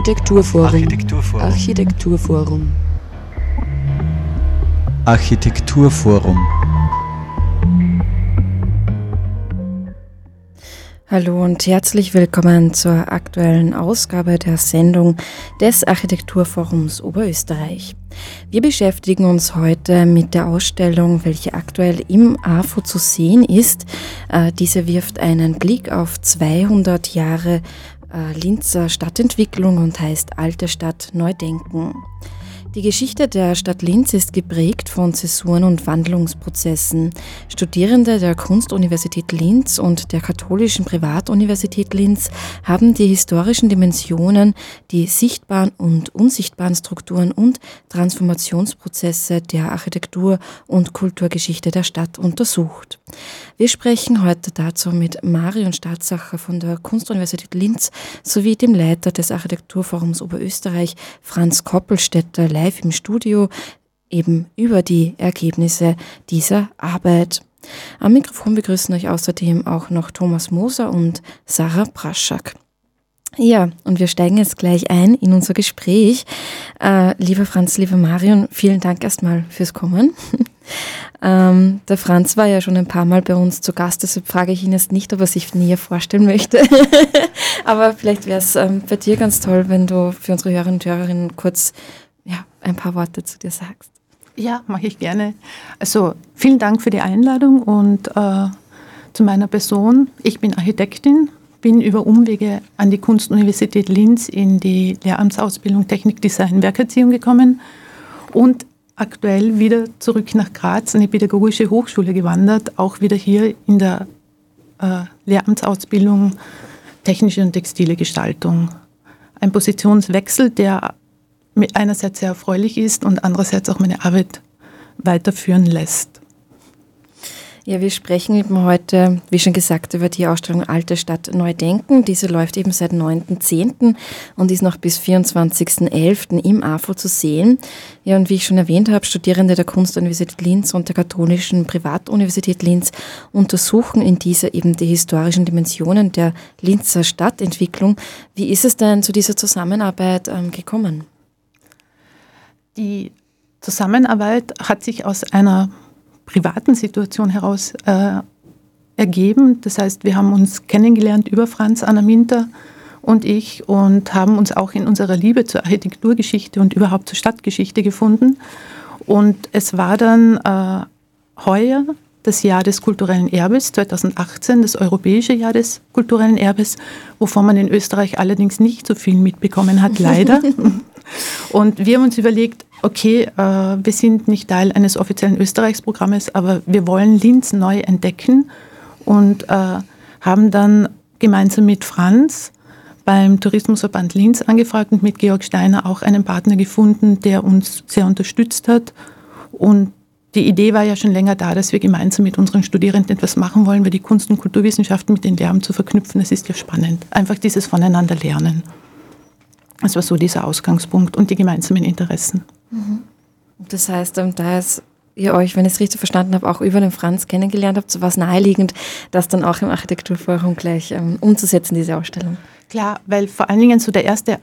Architekturforum. Architekturforum. Architekturforum. Architekturforum. Hallo und herzlich willkommen zur aktuellen Ausgabe der Sendung des Architekturforums Oberösterreich. Wir beschäftigen uns heute mit der Ausstellung, welche aktuell im AFO zu sehen ist. Äh, diese wirft einen Blick auf 200 Jahre Linzer Stadtentwicklung und heißt Alte Stadt Neu Denken. Die Geschichte der Stadt Linz ist geprägt von Zäsuren und Wandlungsprozessen. Studierende der Kunstuniversität Linz und der Katholischen Privatuniversität Linz haben die historischen Dimensionen, die sichtbaren und unsichtbaren Strukturen und Transformationsprozesse der Architektur- und Kulturgeschichte der Stadt untersucht. Wir sprechen heute dazu mit Marion Staatsacher von der Kunstuniversität Linz sowie dem Leiter des Architekturforums Oberösterreich, Franz Koppelstädter, live im Studio eben über die Ergebnisse dieser Arbeit. Am Mikrofon begrüßen euch außerdem auch noch Thomas Moser und Sarah Praschak. Ja, und wir steigen jetzt gleich ein in unser Gespräch. Äh, lieber Franz, lieber Marion, vielen Dank erstmal fürs Kommen. ähm, der Franz war ja schon ein paar Mal bei uns zu Gast, deshalb frage ich ihn jetzt nicht, ob er sich näher vorstellen möchte. Aber vielleicht wäre es ähm, bei dir ganz toll, wenn du für unsere Hörerinnen und Hörerinnen kurz ein paar Worte zu dir sagst. Ja, mache ich gerne. Also vielen Dank für die Einladung und äh, zu meiner Person. Ich bin Architektin, bin über Umwege an die Kunstuniversität Linz in die Lehramtsausbildung Technik, Design, Werkerziehung gekommen und aktuell wieder zurück nach Graz an die Pädagogische Hochschule gewandert, auch wieder hier in der äh, Lehramtsausbildung Technische und Textile Gestaltung. Ein Positionswechsel, der einerseits sehr erfreulich ist und andererseits auch meine Arbeit weiterführen lässt. Ja, wir sprechen eben heute, wie schon gesagt, über die Ausstellung Alte Stadt Neu Denken. Diese läuft eben seit 9.10. und ist noch bis 24.11. im AFO zu sehen. Ja, und wie ich schon erwähnt habe, Studierende der Kunstuniversität Linz und der Katholischen Privatuniversität Linz untersuchen in dieser eben die historischen Dimensionen der Linzer Stadtentwicklung. Wie ist es denn zu dieser Zusammenarbeit ähm, gekommen? Die Zusammenarbeit hat sich aus einer privaten Situation heraus äh, ergeben. Das heißt, wir haben uns kennengelernt über Franz Anna Minter und ich und haben uns auch in unserer Liebe zur Architekturgeschichte und überhaupt zur Stadtgeschichte gefunden. Und es war dann äh, heuer das Jahr des kulturellen Erbes, 2018, das europäische Jahr des kulturellen Erbes, wovon man in Österreich allerdings nicht so viel mitbekommen hat, leider. Und wir haben uns überlegt, okay, äh, wir sind nicht Teil eines offiziellen Österreichsprogrammes, aber wir wollen Linz neu entdecken und äh, haben dann gemeinsam mit Franz beim Tourismusverband Linz angefragt und mit Georg Steiner auch einen Partner gefunden, der uns sehr unterstützt hat. Und die Idee war ja schon länger da, dass wir gemeinsam mit unseren Studierenden etwas machen wollen, weil die Kunst- und Kulturwissenschaften mit den Lehramt zu verknüpfen, das ist ja spannend. Einfach dieses Voneinander lernen. Das war so dieser Ausgangspunkt und die gemeinsamen Interessen. Mhm. Das heißt, ähm, da ist ihr euch, wenn ich es richtig verstanden habe, auch über den Franz kennengelernt habt, so war es naheliegend, das dann auch im Architekturforum gleich ähm, umzusetzen, diese Ausstellung. Klar, weil vor allen Dingen so der erste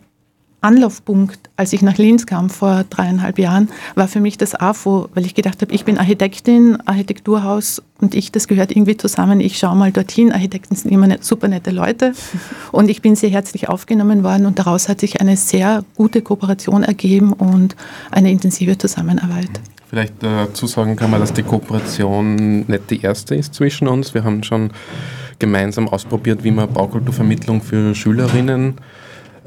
Anlaufpunkt, als ich nach Linz kam vor dreieinhalb Jahren, war für mich das AFO, weil ich gedacht habe, ich bin Architektin, Architekturhaus und ich, das gehört irgendwie zusammen. Ich schaue mal dorthin. Architekten sind immer super nette Leute und ich bin sehr herzlich aufgenommen worden und daraus hat sich eine sehr gute Kooperation ergeben und eine intensive Zusammenarbeit. Vielleicht dazu sagen kann man, dass die Kooperation nicht die erste ist zwischen uns. Wir haben schon gemeinsam ausprobiert, wie man Baukulturvermittlung für Schülerinnen äh,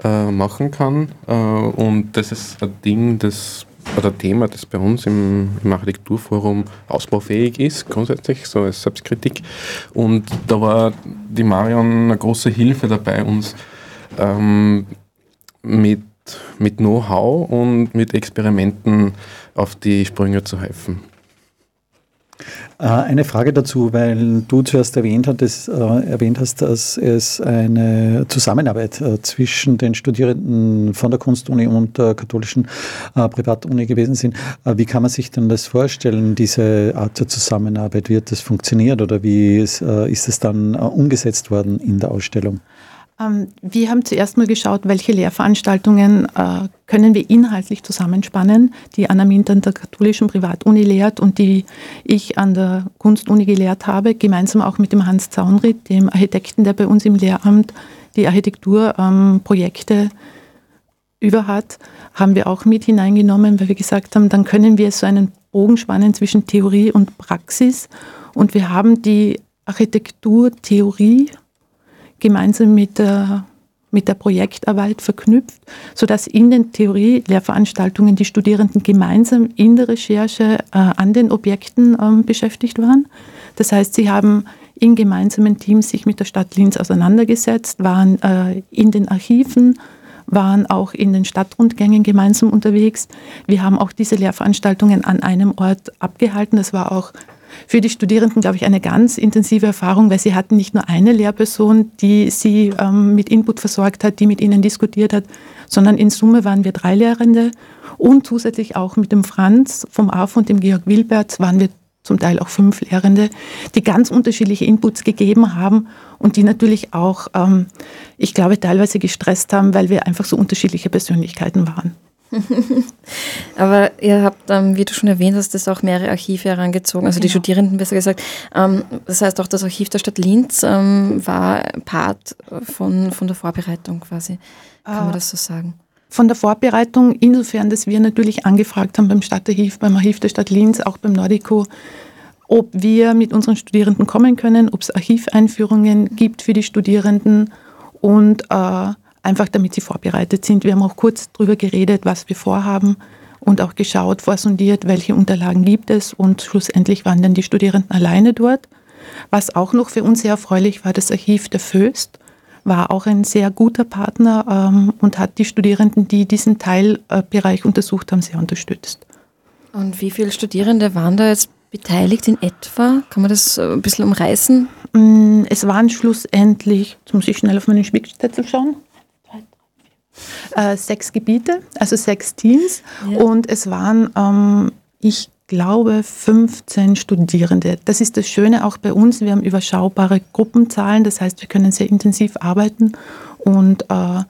machen kann. Äh, und das ist ein Ding, das oder Thema, das bei uns im, im, Architekturforum ausbaufähig ist, grundsätzlich, so als Selbstkritik. Und da war die Marion eine große Hilfe dabei, uns ähm, mit, mit Know-how und mit Experimenten auf die Sprünge zu helfen. Äh, eine Frage dazu, weil du zuerst erwähnt, hattest, äh, erwähnt hast, dass es eine Zusammenarbeit äh, zwischen den Studierenden von der Kunstuni und der katholischen äh, Privatuni gewesen sind. Äh, wie kann man sich denn das vorstellen, diese Art der Zusammenarbeit? Wird das funktioniert oder wie ist, äh, ist es dann umgesetzt worden in der Ausstellung? Ähm, wir haben zuerst mal geschaut, welche Lehrveranstaltungen äh, können wir inhaltlich zusammenspannen, die Anna Mint an der katholischen Privatuni lehrt und die ich an der Kunstuni gelehrt habe, gemeinsam auch mit dem Hans Zaunried, dem Architekten, der bei uns im Lehramt die Architekturprojekte ähm, über hat, haben wir auch mit hineingenommen, weil wir gesagt haben, dann können wir so einen Bogen spannen zwischen Theorie und Praxis. Und wir haben die Architekturtheorie gemeinsam mit der, mit der Projektarbeit verknüpft, sodass in den Theorie-Lehrveranstaltungen die Studierenden gemeinsam in der Recherche äh, an den Objekten ähm, beschäftigt waren. Das heißt, sie haben in gemeinsamen Teams sich mit der Stadt Linz auseinandergesetzt, waren äh, in den Archiven, waren auch in den Stadtrundgängen gemeinsam unterwegs. Wir haben auch diese Lehrveranstaltungen an einem Ort abgehalten. Das war auch für die Studierenden, glaube ich, eine ganz intensive Erfahrung, weil sie hatten nicht nur eine Lehrperson, die sie ähm, mit Input versorgt hat, die mit ihnen diskutiert hat, sondern in Summe waren wir drei Lehrende und zusätzlich auch mit dem Franz vom AF und dem Georg Wilberts waren wir zum Teil auch fünf Lehrende, die ganz unterschiedliche Inputs gegeben haben und die natürlich auch, ähm, ich glaube, teilweise gestresst haben, weil wir einfach so unterschiedliche Persönlichkeiten waren. Aber ihr habt, ähm, wie du schon erwähnt hast, das auch mehrere Archive herangezogen, also genau. die Studierenden besser gesagt. Ähm, das heißt auch das Archiv der Stadt Linz ähm, war Part von, von der Vorbereitung quasi. Kann man ah. das so sagen? Von der Vorbereitung, insofern, dass wir natürlich angefragt haben beim Stadtarchiv, beim Archiv der Stadt Linz, auch beim Nordico, ob wir mit unseren Studierenden kommen können, ob es Archiveinführungen gibt für die Studierenden und äh, einfach damit sie vorbereitet sind. Wir haben auch kurz darüber geredet, was wir vorhaben und auch geschaut, vorsondiert, welche Unterlagen gibt es und schlussendlich waren dann die Studierenden alleine dort. Was auch noch für uns sehr erfreulich war, das Archiv der Föst war auch ein sehr guter Partner ähm, und hat die Studierenden, die diesen Teilbereich untersucht haben, sehr unterstützt. Und wie viele Studierende waren da jetzt beteiligt in etwa? Kann man das ein bisschen umreißen? Mm, es waren schlussendlich, jetzt muss ich schnell auf meinen Spickzettel schauen, äh, sechs Gebiete, also sechs Teams. Ja. Und es waren, ähm, ich glaube, 15 Studierende. Das ist das Schöne auch bei uns. Wir haben überschaubare Gruppenzahlen, das heißt, wir können sehr intensiv arbeiten und äh,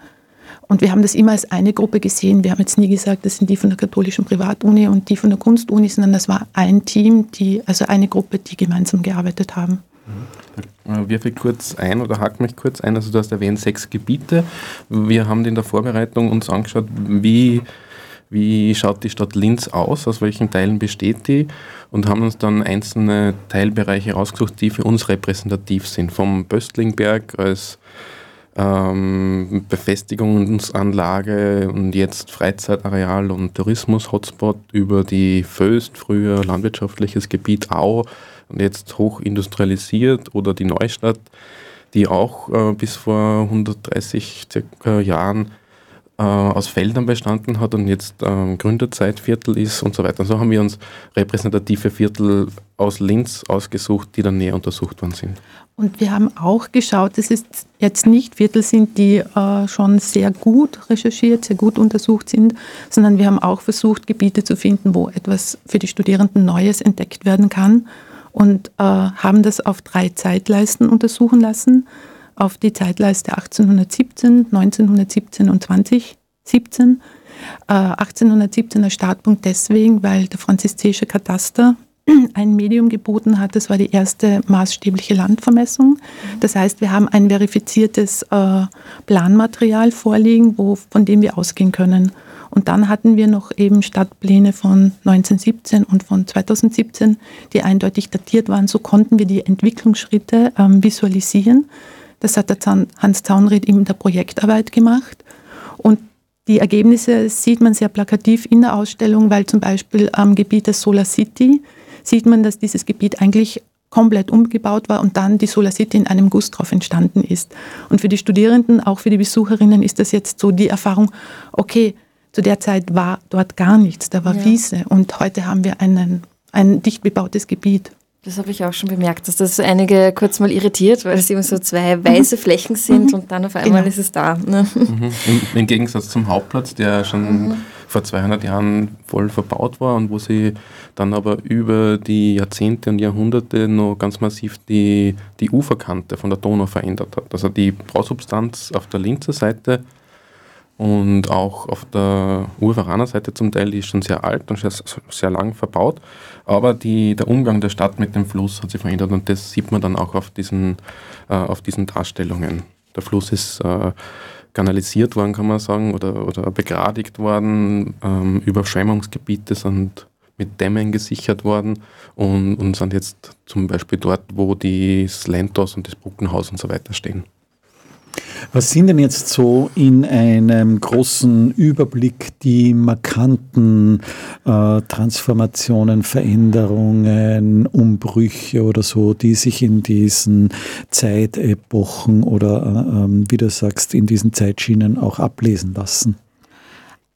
und wir haben das immer als eine Gruppe gesehen. Wir haben jetzt nie gesagt, das sind die von der katholischen Privatuni und die von der Kunstuni, sondern das war ein Team, die, also eine Gruppe, die gemeinsam gearbeitet haben. Wirf kurz ein oder hack mich kurz ein. Also du hast erwähnt sechs Gebiete. Wir haben in der Vorbereitung uns angeschaut, wie, wie schaut die Stadt Linz aus, aus welchen Teilen besteht die und haben uns dann einzelne Teilbereiche rausgesucht, die für uns repräsentativ sind. Vom Böstlingberg als ähm, Befestigungsanlage und jetzt Freizeitareal und Tourismus-Hotspot über die Föst, früher landwirtschaftliches Gebiet Au, jetzt hoch industrialisiert oder die Neustadt, die auch äh, bis vor 130 circa Jahren äh, aus Feldern bestanden hat und jetzt ähm, Gründerzeitviertel ist und so weiter. So haben wir uns repräsentative Viertel aus Linz ausgesucht, die dann näher untersucht worden sind. Und wir haben auch geschaut, dass es jetzt nicht Viertel sind, die äh, schon sehr gut recherchiert, sehr gut untersucht sind, sondern wir haben auch versucht, Gebiete zu finden, wo etwas für die Studierenden Neues entdeckt werden kann und äh, haben das auf drei Zeitleisten untersuchen lassen. Auf die Zeitleiste 1817, 1917 und 2017. Äh, 1817er Startpunkt deswegen, weil der franzistische Kataster ein Medium geboten hat. Das war die erste maßstäbliche Landvermessung. Das heißt, wir haben ein verifiziertes äh, Planmaterial vorliegen, wo, von dem wir ausgehen können. Und dann hatten wir noch eben Stadtpläne von 1917 und von 2017, die eindeutig datiert waren. So konnten wir die Entwicklungsschritte ähm, visualisieren. Das hat der Hans Zaunried in der Projektarbeit gemacht. Und die Ergebnisse sieht man sehr plakativ in der Ausstellung, weil zum Beispiel am Gebiet der Solar City sieht man, dass dieses Gebiet eigentlich komplett umgebaut war und dann die Solar City in einem Guss drauf entstanden ist. Und für die Studierenden, auch für die Besucherinnen ist das jetzt so die Erfahrung, okay, zu der Zeit war dort gar nichts, da war ja. Wiese und heute haben wir einen, ein dicht bebautes Gebiet. Das habe ich auch schon bemerkt, dass das einige kurz mal irritiert, weil es eben so zwei weiße mhm. Flächen sind mhm. und dann auf einmal genau. ist es da. Ne? Mhm. Im, Im, Gegensatz zum Hauptplatz, der schon mhm. vor 200 Jahren voll verbaut war und wo sie dann aber über die Jahrzehnte und Jahrhunderte noch ganz massiv die, die Uferkante von der Donau verändert hat. Also die Bausubstanz auf der linken Seite und auch auf der Urveraner Seite zum Teil, die ist schon sehr alt und sehr, sehr lang verbaut. Aber die, der Umgang der Stadt mit dem Fluss hat sich verändert und das sieht man dann auch auf diesen, äh, auf diesen Darstellungen. Der Fluss ist äh, kanalisiert worden, kann man sagen, oder, oder begradigt worden. Ähm, Überschwemmungsgebiete sind mit Dämmen gesichert worden und, und sind jetzt zum Beispiel dort, wo das Lentos und das Bruckenhaus und so weiter stehen. Was sind denn jetzt so in einem großen Überblick die markanten äh, Transformationen, Veränderungen, Umbrüche oder so, die sich in diesen Zeitepochen oder, äh, ähm, wie du sagst, in diesen Zeitschienen auch ablesen lassen?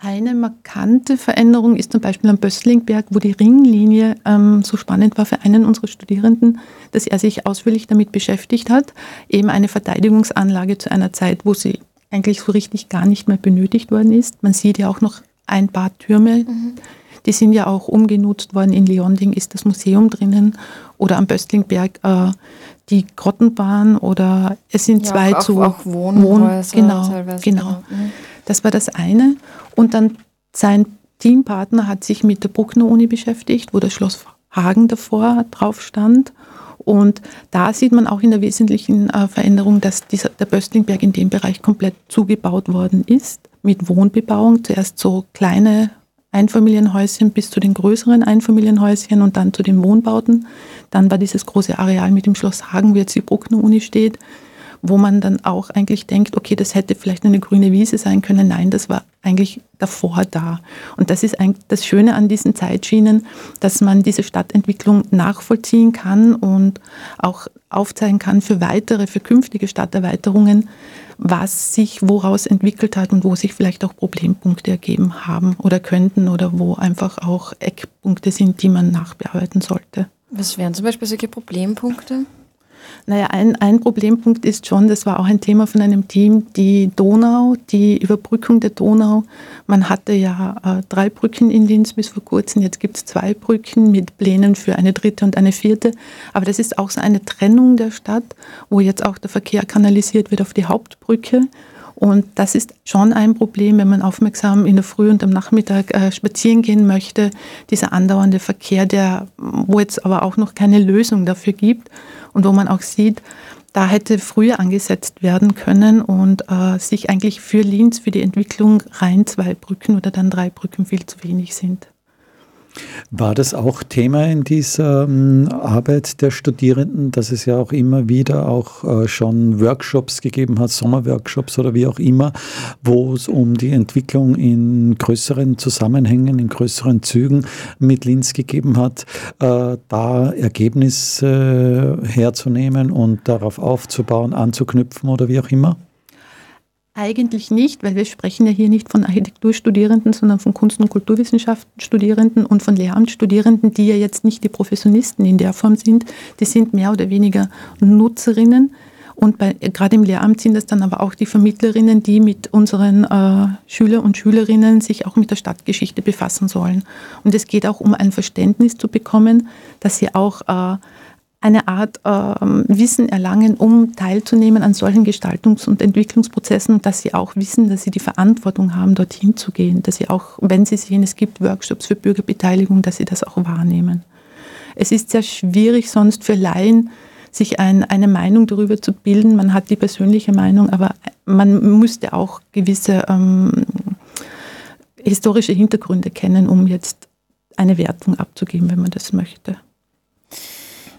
Eine markante Veränderung ist zum Beispiel am Böstlingberg, wo die Ringlinie ähm, so spannend war für einen unserer Studierenden, dass er sich ausführlich damit beschäftigt hat. Eben eine Verteidigungsanlage zu einer Zeit, wo sie eigentlich so richtig gar nicht mehr benötigt worden ist. Man sieht ja auch noch ein paar Türme. Mhm. Die sind ja auch umgenutzt worden. In Leonding ist das Museum drinnen oder am Böstlingberg äh, die Grottenbahn oder es sind ja, zwei auch, zu auch Wohnhäuser Wohn, genau, genau. genau. Mhm. Das war das eine. Und dann sein Teampartner hat sich mit der Bruckner Uni beschäftigt, wo das Schloss Hagen davor drauf stand. Und da sieht man auch in der wesentlichen äh, Veränderung, dass dieser, der Böstlingberg in dem Bereich komplett zugebaut worden ist, mit Wohnbebauung. Zuerst so kleine Einfamilienhäuschen bis zu den größeren Einfamilienhäuschen und dann zu den Wohnbauten. Dann war dieses große Areal mit dem Schloss Hagen, wie jetzt die Bruckner Uni steht, wo man dann auch eigentlich denkt, okay, das hätte vielleicht eine grüne Wiese sein können. Nein, das war eigentlich davor da. Und das ist eigentlich das Schöne an diesen Zeitschienen, dass man diese Stadtentwicklung nachvollziehen kann und auch aufzeigen kann für weitere, für künftige Stadterweiterungen, was sich woraus entwickelt hat und wo sich vielleicht auch Problempunkte ergeben haben oder könnten oder wo einfach auch Eckpunkte sind, die man nachbearbeiten sollte. Was wären zum Beispiel solche Problempunkte? Naja, ein, ein Problempunkt ist schon, das war auch ein Thema von einem Team, die Donau, die Überbrückung der Donau. Man hatte ja äh, drei Brücken in Linz bis vor kurzem, jetzt gibt es zwei Brücken mit Plänen für eine dritte und eine vierte. Aber das ist auch so eine Trennung der Stadt, wo jetzt auch der Verkehr kanalisiert wird auf die Hauptbrücke. Und das ist schon ein Problem, wenn man aufmerksam in der Früh und am Nachmittag äh, spazieren gehen möchte. Dieser andauernde Verkehr, der, wo jetzt aber auch noch keine Lösung dafür gibt und wo man auch sieht, da hätte früher angesetzt werden können und äh, sich eigentlich für Linz, für die Entwicklung rein zwei Brücken oder dann drei Brücken viel zu wenig sind. War das auch Thema in dieser ähm, Arbeit der Studierenden, dass es ja auch immer wieder auch äh, schon Workshops gegeben hat, Sommerworkshops oder wie auch immer, wo es um die Entwicklung in größeren Zusammenhängen, in größeren Zügen mit Linz gegeben hat, äh, da Ergebnisse herzunehmen und darauf aufzubauen, anzuknüpfen oder wie auch immer? Eigentlich nicht, weil wir sprechen ja hier nicht von Architekturstudierenden, sondern von Kunst- und Kulturwissenschaftenstudierenden und von Lehramtsstudierenden, die ja jetzt nicht die Professionisten in der Form sind. Die sind mehr oder weniger Nutzerinnen. Und bei, gerade im Lehramt sind das dann aber auch die Vermittlerinnen, die mit unseren äh, Schüler und Schülerinnen sich auch mit der Stadtgeschichte befassen sollen. Und es geht auch um ein Verständnis zu bekommen, dass sie auch äh, eine Art äh, Wissen erlangen, um teilzunehmen an solchen Gestaltungs- und Entwicklungsprozessen, dass sie auch wissen, dass sie die Verantwortung haben, dorthin zu gehen, dass sie auch, wenn sie sehen, es gibt Workshops für Bürgerbeteiligung, dass sie das auch wahrnehmen. Es ist sehr schwierig sonst für Laien, sich ein, eine Meinung darüber zu bilden. Man hat die persönliche Meinung, aber man müsste auch gewisse ähm, historische Hintergründe kennen, um jetzt eine Wertung abzugeben, wenn man das möchte.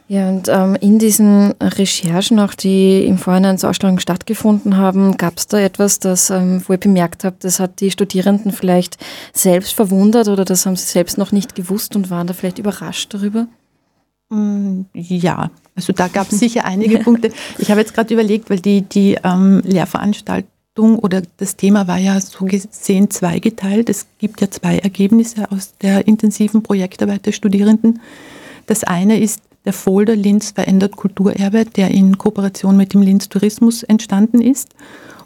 Ja, und ähm, in diesen Recherchen, auch die im Vorhinein zur Ausstellung stattgefunden haben, gab es da etwas, das, ähm, wo ihr bemerkt habt, das hat die Studierenden vielleicht selbst verwundert oder das haben sie selbst noch nicht gewusst und waren da vielleicht überrascht darüber? Mm, ja, also da gab es sicher einige Punkte. Ich habe jetzt gerade überlegt, weil die, die ähm, Lehrveranstaltung oder das Thema war ja so gesehen zweigeteilt. Es gibt ja zwei Ergebnisse aus der intensiven Projektarbeit der Studierenden. Das eine ist der Folder Linz verändert Kulturerbe, der in Kooperation mit dem Linz Tourismus entstanden ist,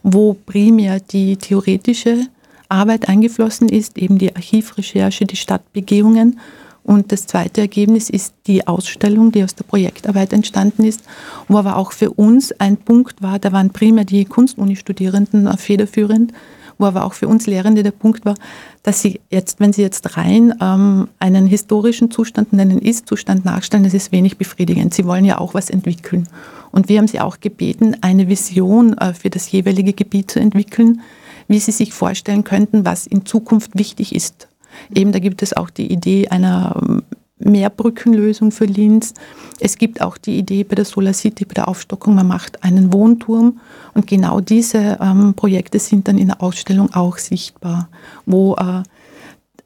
wo primär die theoretische Arbeit eingeflossen ist, eben die Archivrecherche, die Stadtbegehungen. Und das zweite Ergebnis ist die Ausstellung, die aus der Projektarbeit entstanden ist, wo aber auch für uns ein Punkt war, da waren primär die Kunstuni-Studierenden federführend, wo aber auch für uns Lehrende der Punkt war, dass sie jetzt, wenn sie jetzt rein ähm, einen historischen Zustand und einen Ist-Zustand nachstellen, das ist wenig befriedigend. Sie wollen ja auch was entwickeln. Und wir haben sie auch gebeten, eine Vision äh, für das jeweilige Gebiet zu entwickeln, wie sie sich vorstellen könnten, was in Zukunft wichtig ist. Eben da gibt es auch die Idee einer ähm, Mehrbrückenlösung für Linz. Es gibt auch die Idee bei der Solar City, bei der Aufstockung, man macht einen Wohnturm und genau diese ähm, Projekte sind dann in der Ausstellung auch sichtbar, wo äh,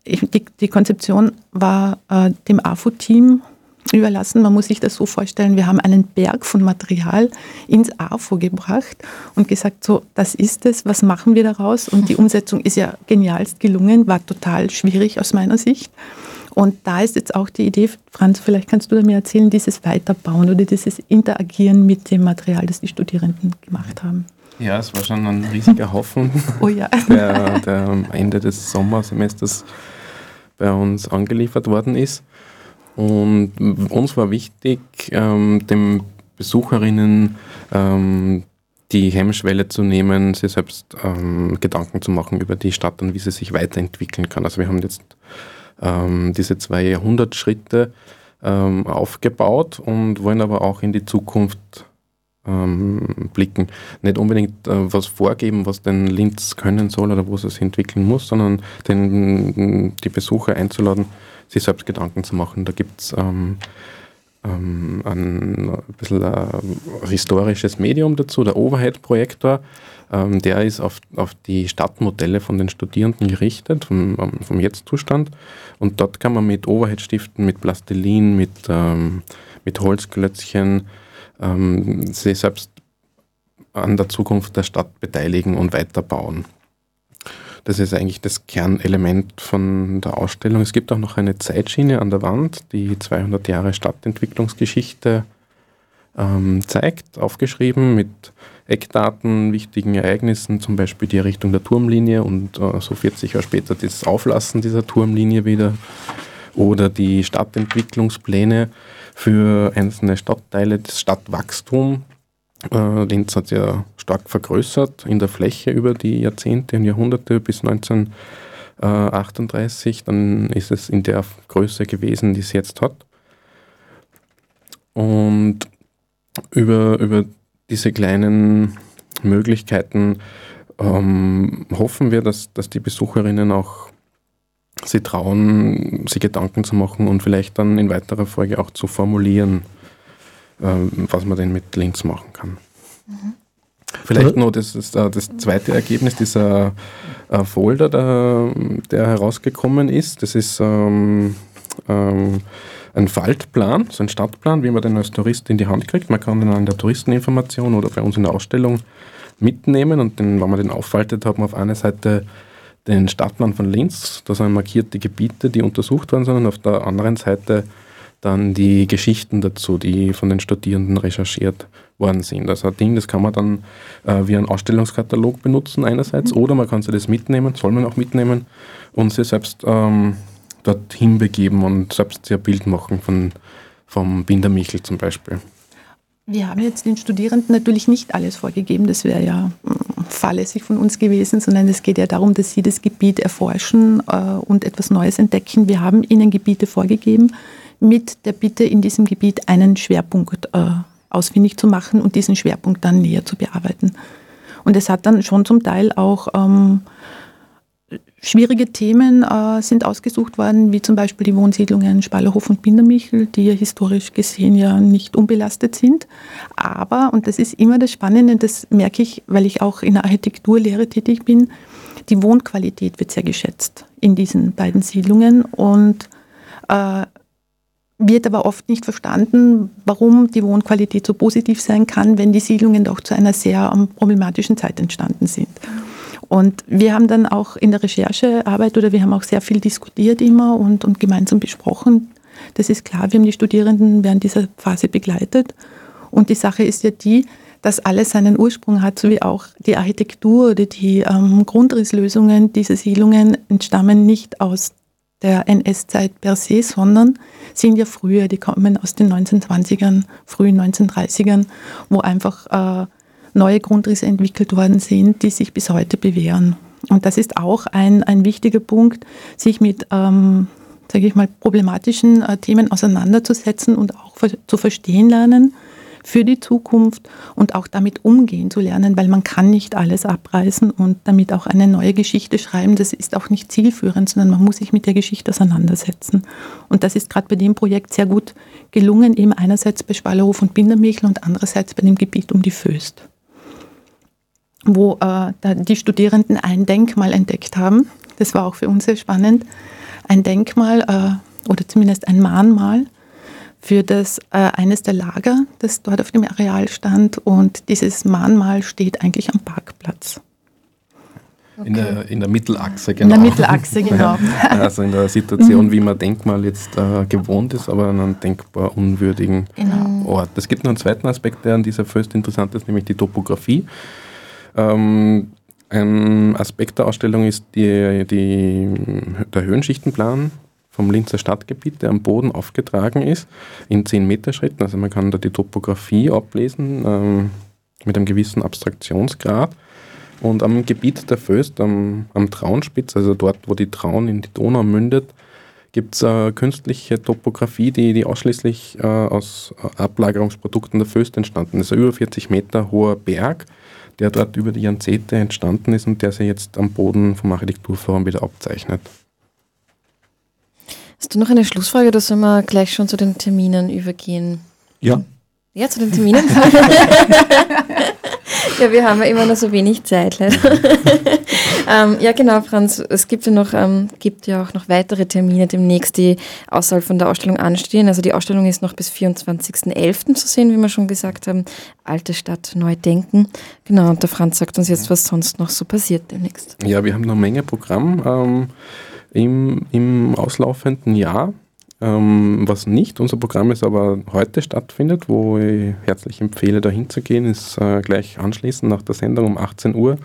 die, die, Konzeption war äh, dem AFO-Team überlassen. Man muss sich das so vorstellen, wir haben einen Berg von Material ins AFO gebracht und gesagt, so, das ist es, was machen wir daraus? Und die Umsetzung ist ja genialst gelungen, war total schwierig aus meiner Sicht. Und da ist jetzt auch die Idee, Franz, vielleicht kannst du mir erzählen, dieses Weiterbauen oder dieses Interagieren mit dem Material, das die Studierenden gemacht haben. Ja, es war schon ein riesiger Haufen, oh ja. der, der am Ende des Sommersemesters bei uns angeliefert worden ist. Und uns war wichtig, ähm, den Besucherinnen ähm, die Hemmschwelle zu nehmen, sich selbst ähm, Gedanken zu machen über die Stadt und wie sie sich weiterentwickeln kann. Also wir haben jetzt ähm, diese zwei Jahrhundertschritte ähm, aufgebaut und wollen aber auch in die Zukunft ähm, blicken. Nicht unbedingt äh, was vorgeben, was denn Linz können soll oder wo es sich entwickeln muss, sondern den, die Besucher einzuladen, sich selbst Gedanken zu machen. Da gibt es ähm, ähm, ein, bisschen ein historisches Medium dazu, der Overhead-Projektor. Ähm, der ist auf, auf die Stadtmodelle von den Studierenden gerichtet, vom, ähm, vom Jetzt-Zustand. Und dort kann man mit Overhead-Stiften, mit Plastilin, mit, ähm, mit Holzklötzchen ähm, sich selbst an der Zukunft der Stadt beteiligen und weiterbauen. Das ist eigentlich das Kernelement von der Ausstellung. Es gibt auch noch eine Zeitschiene an der Wand, die 200 Jahre Stadtentwicklungsgeschichte ähm, zeigt, aufgeschrieben mit Eckdaten, wichtigen Ereignissen, zum Beispiel die Errichtung der Turmlinie und äh, so 40 Jahre später das Auflassen dieser Turmlinie wieder oder die Stadtentwicklungspläne für einzelne Stadtteile, das Stadtwachstum. Äh, Linz hat ja stark vergrößert in der Fläche über die Jahrzehnte und Jahrhunderte bis 1938. Dann ist es in der Größe gewesen, die es jetzt hat. Und über, über diese kleinen Möglichkeiten ähm, hoffen wir, dass, dass die Besucherinnen auch sie trauen, sich Gedanken zu machen und vielleicht dann in weiterer Folge auch zu formulieren, ähm, was man denn mit Links machen kann. Mhm. Vielleicht noch das, das, äh, das, zweite Ergebnis, dieser äh, Folder, der, der, herausgekommen ist. Das ist ähm, ähm, ein Faltplan, so ein Stadtplan, wie man den als Tourist in die Hand kriegt. Man kann den an der Touristeninformation oder bei uns in der Ausstellung mitnehmen und den, wenn man den auffaltet, hat man auf einer Seite den Stadtplan von Linz, da sind markierte Gebiete, die untersucht worden sind und auf der anderen Seite dann die Geschichten dazu, die von den Studierenden recherchiert worden sind. Also ein Ding, das kann man dann äh, wie einen Ausstellungskatalog benutzen einerseits mhm. oder man kann sich das mitnehmen, soll man auch mitnehmen und sich selbst ähm, dorthin begeben und selbst ein Bild machen von, vom Bindermichel zum Beispiel. Wir haben jetzt den Studierenden natürlich nicht alles vorgegeben, das wäre ja mm, fahrlässig von uns gewesen, sondern es geht ja darum, dass sie das Gebiet erforschen äh, und etwas Neues entdecken. Wir haben ihnen Gebiete vorgegeben mit der Bitte, in diesem Gebiet einen Schwerpunkt äh, ausfindig zu machen und diesen Schwerpunkt dann näher zu bearbeiten. Und es hat dann schon zum Teil auch ähm, Schwierige Themen äh, sind ausgesucht worden, wie zum Beispiel die Wohnsiedlungen Spallerhof und Bindermichel, die ja historisch gesehen ja nicht unbelastet sind. Aber, und das ist immer das Spannende, das merke ich, weil ich auch in der Architekturlehre tätig bin, die Wohnqualität wird sehr geschätzt in diesen beiden Siedlungen und äh, wird aber oft nicht verstanden, warum die Wohnqualität so positiv sein kann, wenn die Siedlungen doch zu einer sehr ähm, problematischen Zeit entstanden sind. Und wir haben dann auch in der Recherchearbeit oder wir haben auch sehr viel diskutiert immer und, und gemeinsam besprochen. Das ist klar, wir haben die Studierenden während dieser Phase begleitet. Und die Sache ist ja die, das alles seinen Ursprung hat, so wie auch die Architektur oder die ähm, Grundrisslösungen dieser Siedlungen entstammen nicht aus der NS-Zeit per se, sondern sind ja früher, die kommen aus den 1920ern, frühen 1930ern, wo einfach äh, neue Grundrisse entwickelt worden sind, die sich bis heute bewähren. Und das ist auch ein, ein wichtiger Punkt, sich mit, ähm, sage ich mal, problematischen äh, Themen auseinanderzusetzen und auch zu verstehen lernen für die Zukunft und auch damit umgehen zu lernen, weil man kann nicht alles abreißen und damit auch eine neue Geschichte schreiben. Das ist auch nicht zielführend, sondern man muss sich mit der Geschichte auseinandersetzen. Und das ist gerade bei dem Projekt sehr gut gelungen, eben einerseits bei Schwallerhof und Bindermechel und andererseits bei dem Gebiet um die Föst wo äh, die Studierenden ein Denkmal entdeckt haben. Das war auch für uns sehr spannend. Ein Denkmal äh, oder zumindest ein Mahnmal für das äh, eines der Lager, das dort auf dem Areal stand. Und dieses Mahnmal steht eigentlich am Parkplatz. Okay. In, der, in der Mittelachse, genau. In der Mittelachse, genau. also in der Situation, wie man Denkmal jetzt äh, gewohnt ist, aber an einem denkbar unwürdigen genau. Ort. Es gibt noch einen zweiten Aspekt, der an dieser Föst interessant ist, nämlich die Topografie. Ähm, ein Aspekt der Ausstellung ist die, die, der Höhenschichtenplan vom Linzer Stadtgebiet, der am Boden aufgetragen ist, in 10 Meter Schritten. Also man kann da die Topografie ablesen ähm, mit einem gewissen Abstraktionsgrad. Und am Gebiet der Föst, am, am Traunspitz, also dort, wo die Traun in die Donau mündet, gibt es eine künstliche Topografie, die, die ausschließlich äh, aus Ablagerungsprodukten der Föst entstanden ist. Ein über 40 Meter hoher Berg, der dort über die Jahrzehnte entstanden ist und der sich jetzt am Boden vom Architekturforum wieder abzeichnet. Hast du noch eine Schlussfrage oder sollen wir gleich schon zu den Terminen übergehen? Ja. Ja, zu den Terminen. ja, wir haben ja immer noch so wenig Zeit, leider. ähm, ja, genau, Franz. Es gibt ja, noch, ähm, gibt ja auch noch weitere Termine demnächst, die außerhalb von der Ausstellung anstehen. Also die Ausstellung ist noch bis 24.11. zu sehen, wie wir schon gesagt haben. Alte Stadt neu denken. Genau, und der Franz sagt uns jetzt, was sonst noch so passiert demnächst. Ja, wir haben noch eine Menge Programm. Ähm, im, im auslaufenden Jahr. Ähm, was nicht unser Programm ist, aber heute stattfindet, wo ich herzlich empfehle, da hinzugehen, ist äh, gleich anschließend nach der Sendung um 18 Uhr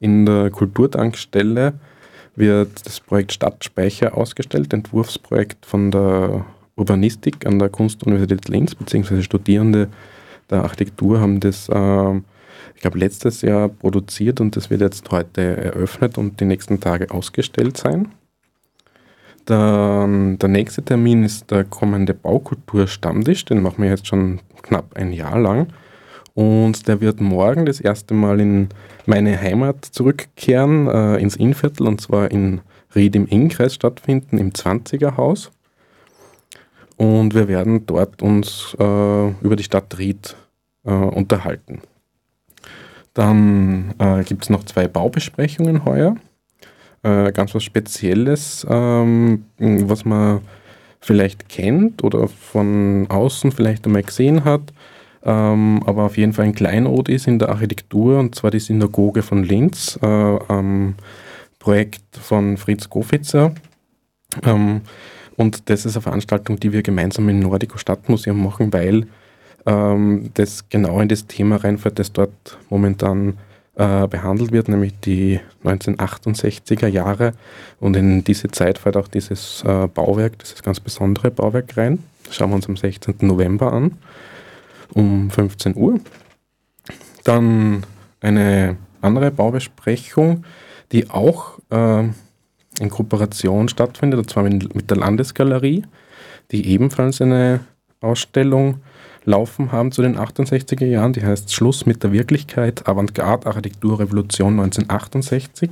in der Kulturtankstelle wird das Projekt Stadtspeicher ausgestellt, Entwurfsprojekt von der Urbanistik an der Kunstuniversität Linz, beziehungsweise Studierende der Architektur haben das, äh, ich glaube, letztes Jahr produziert und das wird jetzt heute eröffnet und die nächsten Tage ausgestellt sein. Der, der nächste Termin ist der kommende Baukultur-Stammtisch, den machen wir jetzt schon knapp ein Jahr lang. Und der wird morgen das erste Mal in meine Heimat zurückkehren, äh, ins Innviertel, und zwar in Ried im Innkreis stattfinden, im 20er Haus. Und wir werden dort uns äh, über die Stadt Ried äh, unterhalten. Dann äh, gibt es noch zwei Baubesprechungen heuer äh, ganz was Spezielles, ähm, was man vielleicht kennt oder von außen vielleicht einmal gesehen hat, ähm, aber auf jeden Fall ein Kleinod ist in der Architektur und zwar die Synagoge von Linz, äh, ähm, Projekt von Fritz Gofitzer. Ähm, und das ist eine Veranstaltung, die wir gemeinsam im Nordico Stadtmuseum machen, weil ähm, das genau in das Thema reinfällt, das dort momentan äh, behandelt wird, nämlich die 1968er Jahre. Und in diese Zeit fällt auch dieses äh, Bauwerk, dieses ganz besondere Bauwerk rein. Das schauen wir uns am 16. November an, um 15 Uhr. Dann eine andere Baubesprechung, die auch äh, in Kooperation stattfindet, und zwar mit, mit der Landesgalerie, die ebenfalls eine Ausstellung laufen haben zu den 68er Jahren. Die heißt Schluss mit der Wirklichkeit, Avantgarde, Architektur, Revolution 1968.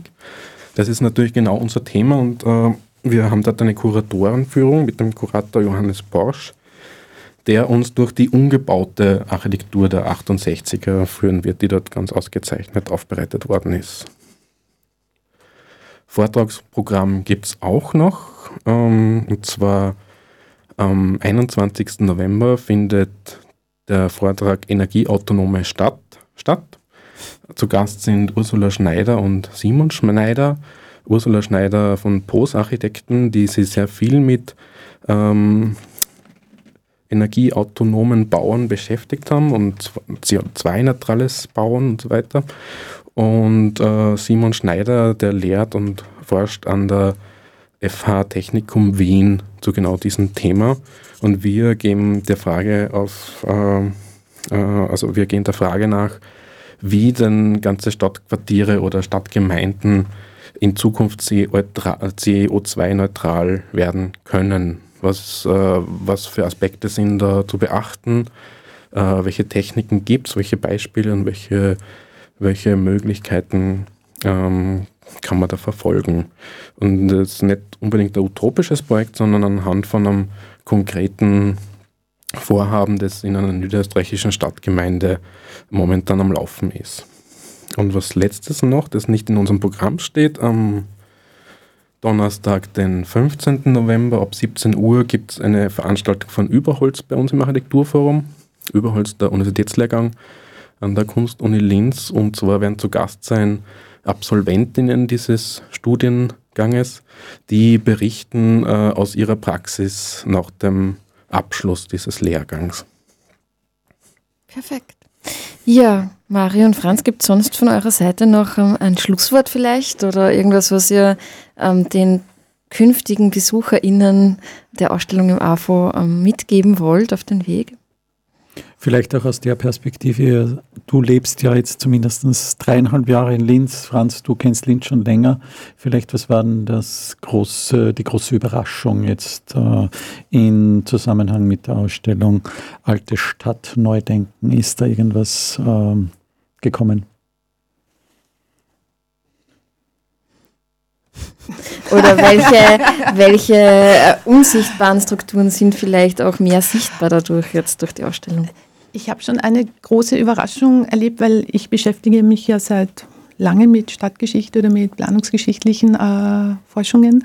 Das ist natürlich genau unser Thema und äh, wir haben dort eine Kuratorenführung mit dem Kurator Johannes Borsch, der uns durch die umgebaute Architektur der 68er führen wird, die dort ganz ausgezeichnet aufbereitet worden ist. Vortragsprogramm gibt es auch noch, ähm, und zwar am 21. November findet der Vortrag Energieautonome Stadt statt. Zu Gast sind Ursula Schneider und Simon Schneider. Ursula Schneider von POS Architekten, die sich sehr viel mit ähm, energieautonomen Bauen beschäftigt haben und CO2-neutrales Bauen und so weiter. Und äh, Simon Schneider, der lehrt und forscht an der FH Technikum Wien zu genau diesem Thema. Und wir gehen der Frage auf, äh, äh, also wir gehen der Frage nach, wie denn ganze Stadtquartiere oder Stadtgemeinden in Zukunft CO2-neutral werden können. Was, äh, was für Aspekte sind da zu beachten? Äh, welche Techniken gibt es? Welche Beispiele und welche, welche Möglichkeiten ähm, kann man da verfolgen? Und das ist nicht unbedingt ein utopisches Projekt, sondern anhand von einem konkreten Vorhaben, das in einer niederösterreichischen Stadtgemeinde momentan am Laufen ist. Und was letztes noch, das nicht in unserem Programm steht, am Donnerstag, den 15. November ab 17 Uhr gibt es eine Veranstaltung von Überholz bei uns im Architekturforum. Überholz, der Universitätslehrgang an der Kunstuni Linz. Und zwar werden zu Gast sein Absolventinnen dieses Studienganges, die berichten äh, aus ihrer Praxis nach dem Abschluss dieses Lehrgangs. Perfekt. Ja, Mario und Franz, gibt es sonst von eurer Seite noch ähm, ein Schlusswort vielleicht oder irgendwas, was ihr ähm, den künftigen BesucherInnen der Ausstellung im AFO ähm, mitgeben wollt auf den Weg? Vielleicht auch aus der Perspektive, du lebst ja jetzt zumindest dreieinhalb Jahre in Linz. Franz, du kennst Linz schon länger. Vielleicht, was war denn das große, die große Überraschung jetzt äh, in Zusammenhang mit der Ausstellung Alte Stadt Neudenken? Ist da irgendwas äh, gekommen? Oder welche, welche äh, unsichtbaren Strukturen sind vielleicht auch mehr sichtbar dadurch jetzt durch die Ausstellung? Ich habe schon eine große Überraschung erlebt, weil ich beschäftige mich ja seit lange mit Stadtgeschichte oder mit planungsgeschichtlichen äh, Forschungen.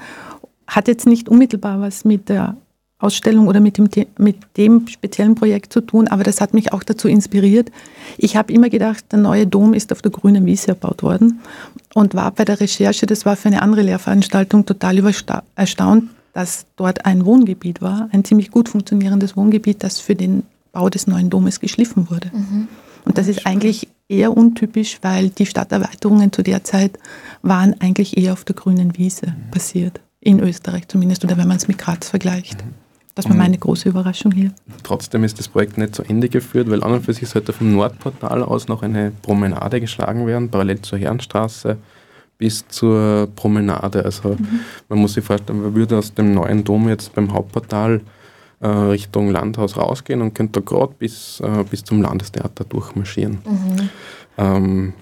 Hat jetzt nicht unmittelbar was mit der Ausstellung oder mit dem, mit dem speziellen Projekt zu tun, aber das hat mich auch dazu inspiriert. Ich habe immer gedacht, der neue Dom ist auf der grünen Wiese erbaut worden und war bei der Recherche, das war für eine andere Lehrveranstaltung, total erstaunt, dass dort ein Wohngebiet war, ein ziemlich gut funktionierendes Wohngebiet, das für den Bau des neuen Domes geschliffen wurde. Mhm. Und das ist eigentlich eher untypisch, weil die Stadterweiterungen zu der Zeit waren eigentlich eher auf der grünen Wiese mhm. passiert. In Österreich zumindest, oder wenn man es mit Graz vergleicht. Mhm. Das war meine große Überraschung hier. Trotzdem ist das Projekt nicht zu Ende geführt, weil an und für sich sollte vom Nordportal aus noch eine Promenade geschlagen werden, parallel zur Herrenstraße bis zur Promenade. Also mhm. man muss sich vorstellen, man würde aus dem neuen Dom jetzt beim Hauptportal äh, Richtung Landhaus rausgehen und könnte gerade bis, äh, bis zum Landestheater durchmarschieren. Mhm. Ähm,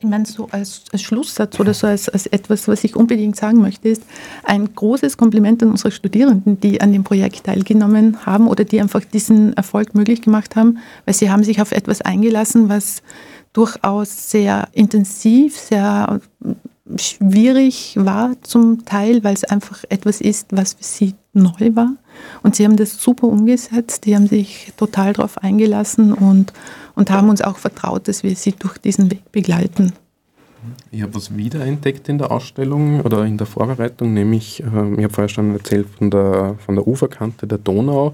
ich meine, so als, als, Schlusssatz oder so als, als etwas, was ich unbedingt sagen möchte, ist ein großes Kompliment an unsere Studierenden, die an dem Projekt teilgenommen haben oder die einfach diesen Erfolg möglich gemacht haben, weil sie haben sich auf etwas eingelassen, was durchaus sehr intensiv, sehr schwierig war zum Teil, weil es einfach etwas ist, was für sie neu war. Und sie haben das super umgesetzt, die haben sich total darauf eingelassen und, und haben uns auch vertraut, dass wir sie durch diesen Weg begleiten. Ich habe was wiederentdeckt in der Ausstellung oder in der Vorbereitung, nämlich, äh, ich habe vorher schon erzählt von der, von der Uferkante der Donau.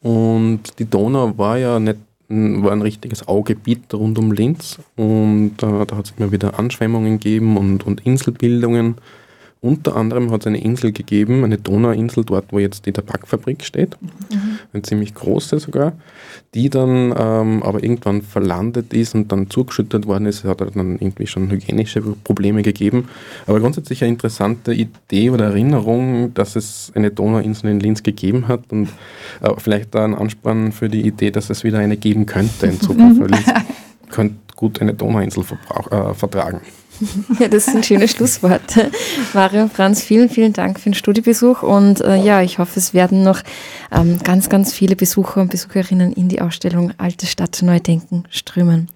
Und die Donau war ja nicht war ein richtiges Augebiet rund um Linz und äh, da hat es immer wieder Anschwemmungen gegeben und, und Inselbildungen. Unter anderem hat es eine Insel gegeben, eine Donauinsel, dort wo jetzt die Tabakfabrik steht, mhm. eine ziemlich große sogar, die dann ähm, aber irgendwann verlandet ist und dann zugeschüttet worden ist. Es hat dann irgendwie schon hygienische Probleme gegeben. Aber grundsätzlich eine interessante Idee oder Erinnerung, dass es eine Donauinsel in Linz gegeben hat und äh, vielleicht da ein Ansporn für die Idee, dass es wieder eine geben könnte in Zukunft. Linz könnte gut eine Donauinsel äh, vertragen. Ja, das sind schöne Schlussworte. Mario und Franz, vielen, vielen Dank für den Studiebesuch und äh, ja, ich hoffe, es werden noch ähm, ganz, ganz viele Besucher und Besucherinnen in die Ausstellung Alte Stadt Neu Denken strömen.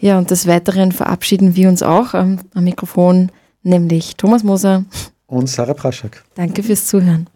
Ja, und des Weiteren verabschieden wir uns auch ähm, am Mikrofon, nämlich Thomas Moser und Sarah Praschak. Danke fürs Zuhören.